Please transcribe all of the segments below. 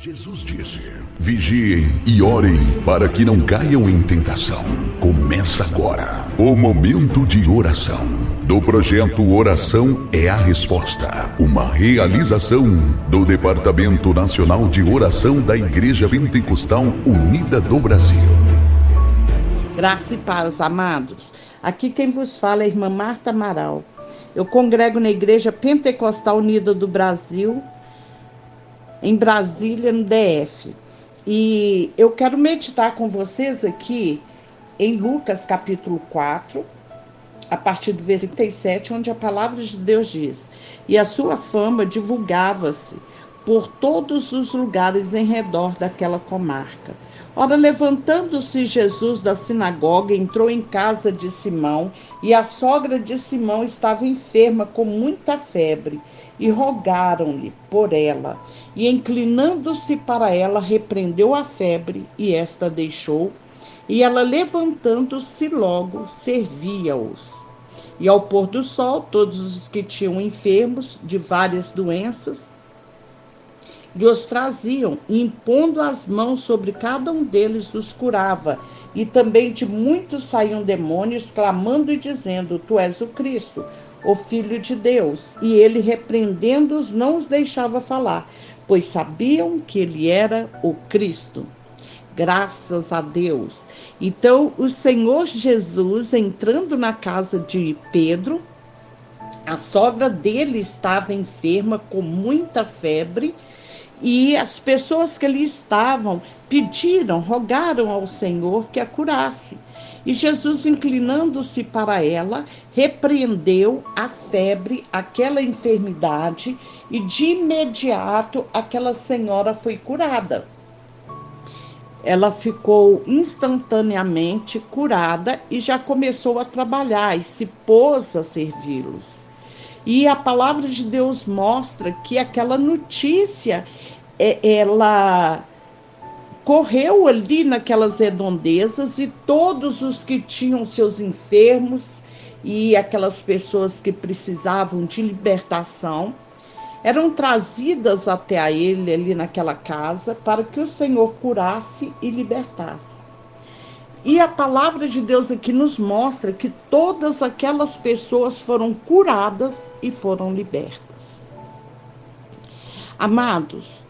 Jesus disse: Vigiem e orem para que não caiam em tentação. Começa agora o momento de oração do projeto Oração é a Resposta, uma realização do Departamento Nacional de Oração da Igreja Pentecostal Unida do Brasil. Graça e paz, amados. Aqui quem vos fala é a irmã Marta Amaral. Eu congrego na Igreja Pentecostal Unida do Brasil em Brasília, no DF. E eu quero meditar com vocês aqui em Lucas capítulo 4, a partir do versículo 37, onde a palavra de Deus diz: E a sua fama divulgava-se por todos os lugares em redor daquela comarca. Ora, levantando-se Jesus da sinagoga, entrou em casa de Simão, e a sogra de Simão estava enferma com muita febre, e rogaram-lhe por ela. E inclinando-se para ela, repreendeu a febre, e esta deixou. E ela, levantando-se logo, servia-os. E ao pôr do sol, todos os que tinham enfermos de várias doenças, e os traziam, e impondo as mãos sobre cada um deles, os curava. E também de muitos saíam demônios, clamando e dizendo: Tu és o Cristo, o Filho de Deus. E ele, repreendendo-os, não os deixava falar, pois sabiam que ele era o Cristo. Graças a Deus. Então, o Senhor Jesus, entrando na casa de Pedro, a sogra dele estava enferma com muita febre e as pessoas que ali estavam pediram, rogaram ao Senhor que a curasse. E Jesus, inclinando-se para ela, repreendeu a febre, aquela enfermidade, e de imediato aquela senhora foi curada. Ela ficou instantaneamente curada e já começou a trabalhar e se pôs a servi-los. E a palavra de Deus mostra que aquela notícia, é, ela correu ali naquelas redondezas e todos os que tinham seus enfermos e aquelas pessoas que precisavam de libertação eram trazidas até a ele ali naquela casa para que o Senhor curasse e libertasse. E a palavra de Deus aqui nos mostra que todas aquelas pessoas foram curadas e foram libertas. Amados,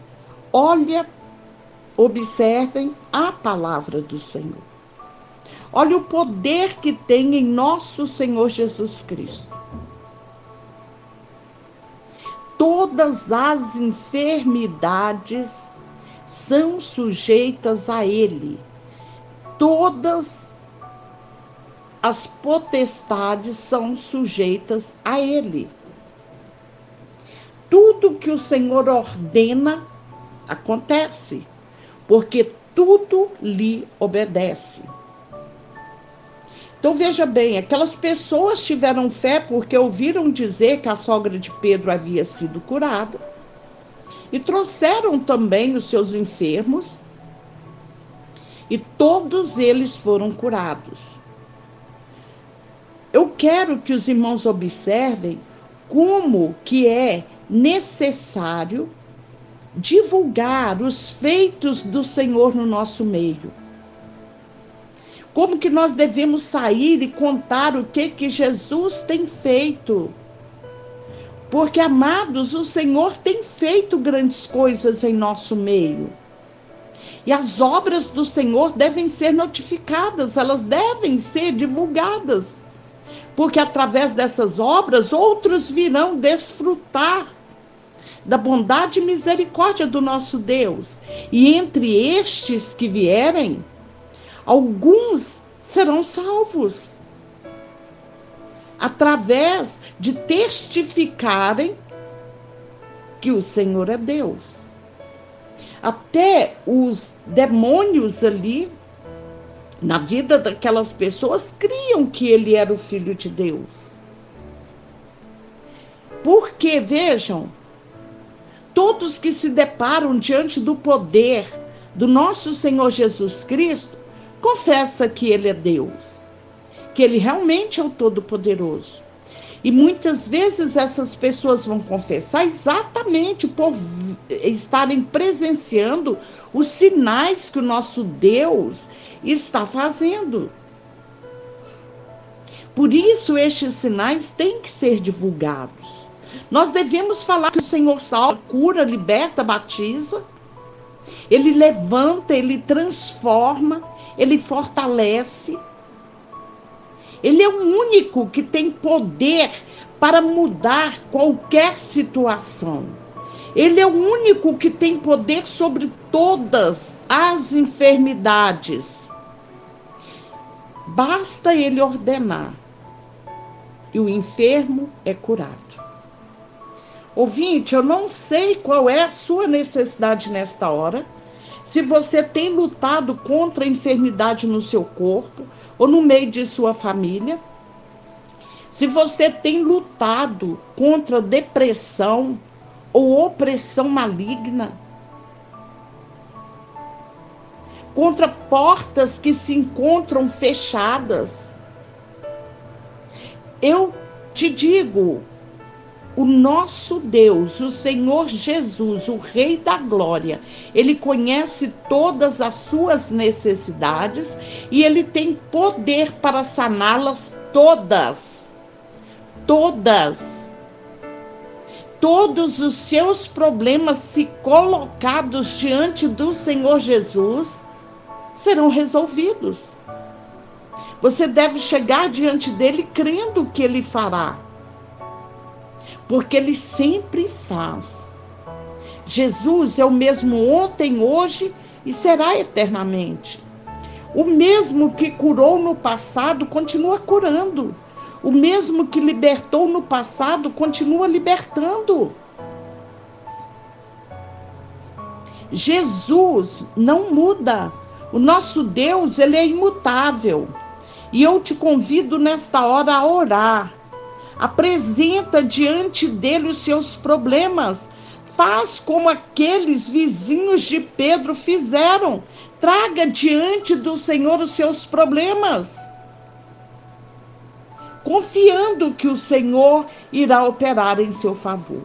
olha, observem a palavra do Senhor. Olha o poder que tem em nosso Senhor Jesus Cristo. Todas as enfermidades são sujeitas a Ele todas as potestades são sujeitas a ele. Tudo que o Senhor ordena acontece, porque tudo lhe obedece. Então veja bem, aquelas pessoas tiveram fé porque ouviram dizer que a sogra de Pedro havia sido curada e trouxeram também os seus enfermos e todos eles foram curados. Eu quero que os irmãos observem como que é necessário divulgar os feitos do Senhor no nosso meio. Como que nós devemos sair e contar o que que Jesus tem feito? Porque amados, o Senhor tem feito grandes coisas em nosso meio. E as obras do Senhor devem ser notificadas, elas devem ser divulgadas. Porque através dessas obras, outros virão desfrutar da bondade e misericórdia do nosso Deus. E entre estes que vierem, alguns serão salvos. Através de testificarem que o Senhor é Deus. Até os demônios ali, na vida daquelas pessoas, criam que ele era o filho de Deus. Porque, vejam, todos que se deparam diante do poder do nosso Senhor Jesus Cristo, confessa que ele é Deus, que ele realmente é o Todo-Poderoso. E muitas vezes essas pessoas vão confessar exatamente por estarem presenciando os sinais que o nosso Deus está fazendo. Por isso, estes sinais têm que ser divulgados. Nós devemos falar que o Senhor salva, cura, liberta, batiza. Ele levanta, ele transforma, ele fortalece. Ele é o único que tem poder para mudar qualquer situação. Ele é o único que tem poder sobre todas as enfermidades. Basta ele ordenar e o enfermo é curado. Ouvinte, eu não sei qual é a sua necessidade nesta hora. Se você tem lutado contra a enfermidade no seu corpo ou no meio de sua família, se você tem lutado contra depressão ou opressão maligna, contra portas que se encontram fechadas, eu te digo, o nosso Deus, o Senhor Jesus, o Rei da Glória, ele conhece todas as suas necessidades e ele tem poder para saná-las todas. Todas. Todos os seus problemas, se colocados diante do Senhor Jesus, serão resolvidos. Você deve chegar diante dele crendo que ele fará. Porque ele sempre faz. Jesus é o mesmo ontem, hoje e será eternamente. O mesmo que curou no passado continua curando. O mesmo que libertou no passado continua libertando. Jesus não muda. O nosso Deus, ele é imutável. E eu te convido nesta hora a orar. Apresenta diante dele os seus problemas. Faz como aqueles vizinhos de Pedro fizeram. Traga diante do Senhor os seus problemas. Confiando que o Senhor irá operar em seu favor.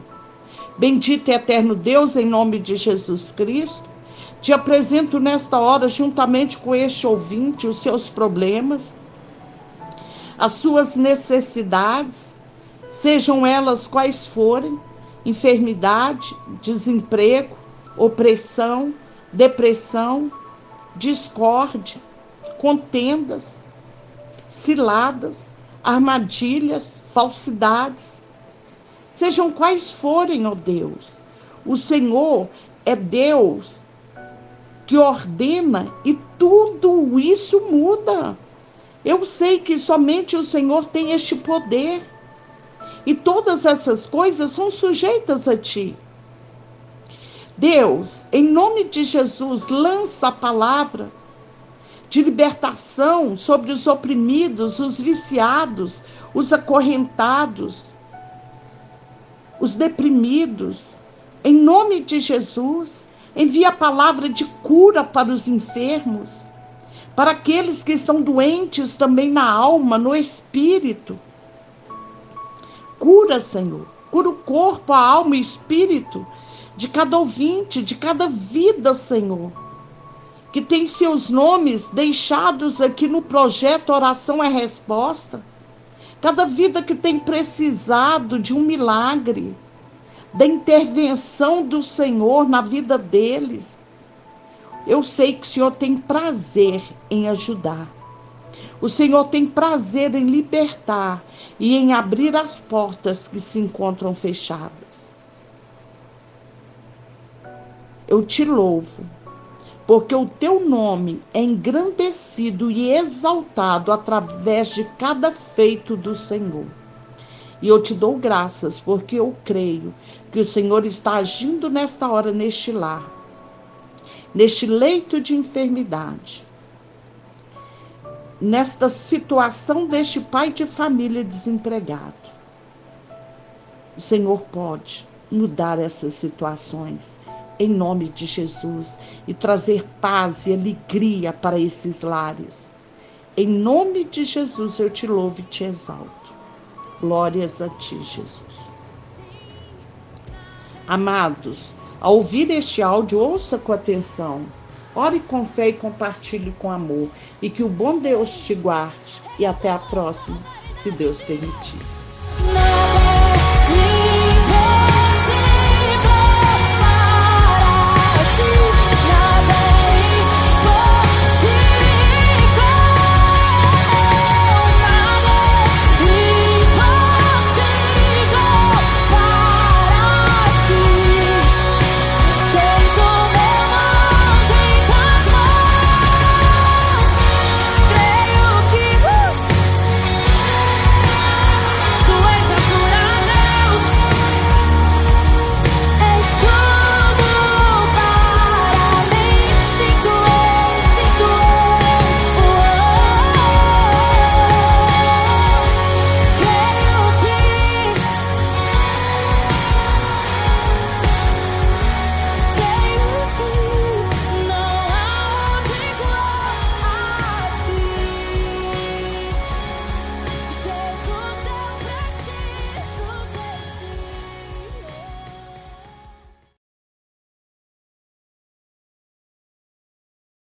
Bendito e eterno Deus, em nome de Jesus Cristo, te apresento nesta hora, juntamente com este ouvinte, os seus problemas as suas necessidades, sejam elas quais forem enfermidade, desemprego, opressão, depressão, discórdia, contendas, ciladas, armadilhas, falsidades. Sejam quais forem, ó Deus, o Senhor é Deus que ordena e tudo isso muda. Eu sei que somente o Senhor tem este poder. E todas essas coisas são sujeitas a ti. Deus, em nome de Jesus, lança a palavra de libertação sobre os oprimidos, os viciados, os acorrentados, os deprimidos. Em nome de Jesus, envia a palavra de cura para os enfermos para aqueles que estão doentes também na alma, no espírito. Cura, Senhor, cura o corpo, a alma e o espírito de cada ouvinte, de cada vida, Senhor, que tem seus nomes deixados aqui no projeto Oração é Resposta. Cada vida que tem precisado de um milagre, da intervenção do Senhor na vida deles. Eu sei que o Senhor tem prazer em ajudar. O Senhor tem prazer em libertar e em abrir as portas que se encontram fechadas. Eu te louvo, porque o teu nome é engrandecido e exaltado através de cada feito do Senhor. E eu te dou graças, porque eu creio que o Senhor está agindo nesta hora neste lar neste leito de enfermidade, nesta situação deste pai de família desempregado. O Senhor pode mudar essas situações em nome de Jesus e trazer paz e alegria para esses lares. Em nome de Jesus eu te louvo e te exalto. Glórias a ti, Jesus. Amados, ao ouvir este áudio, ouça com atenção. Ore com fé e compartilhe com amor. E que o bom Deus te guarde. E até a próxima, se Deus permitir.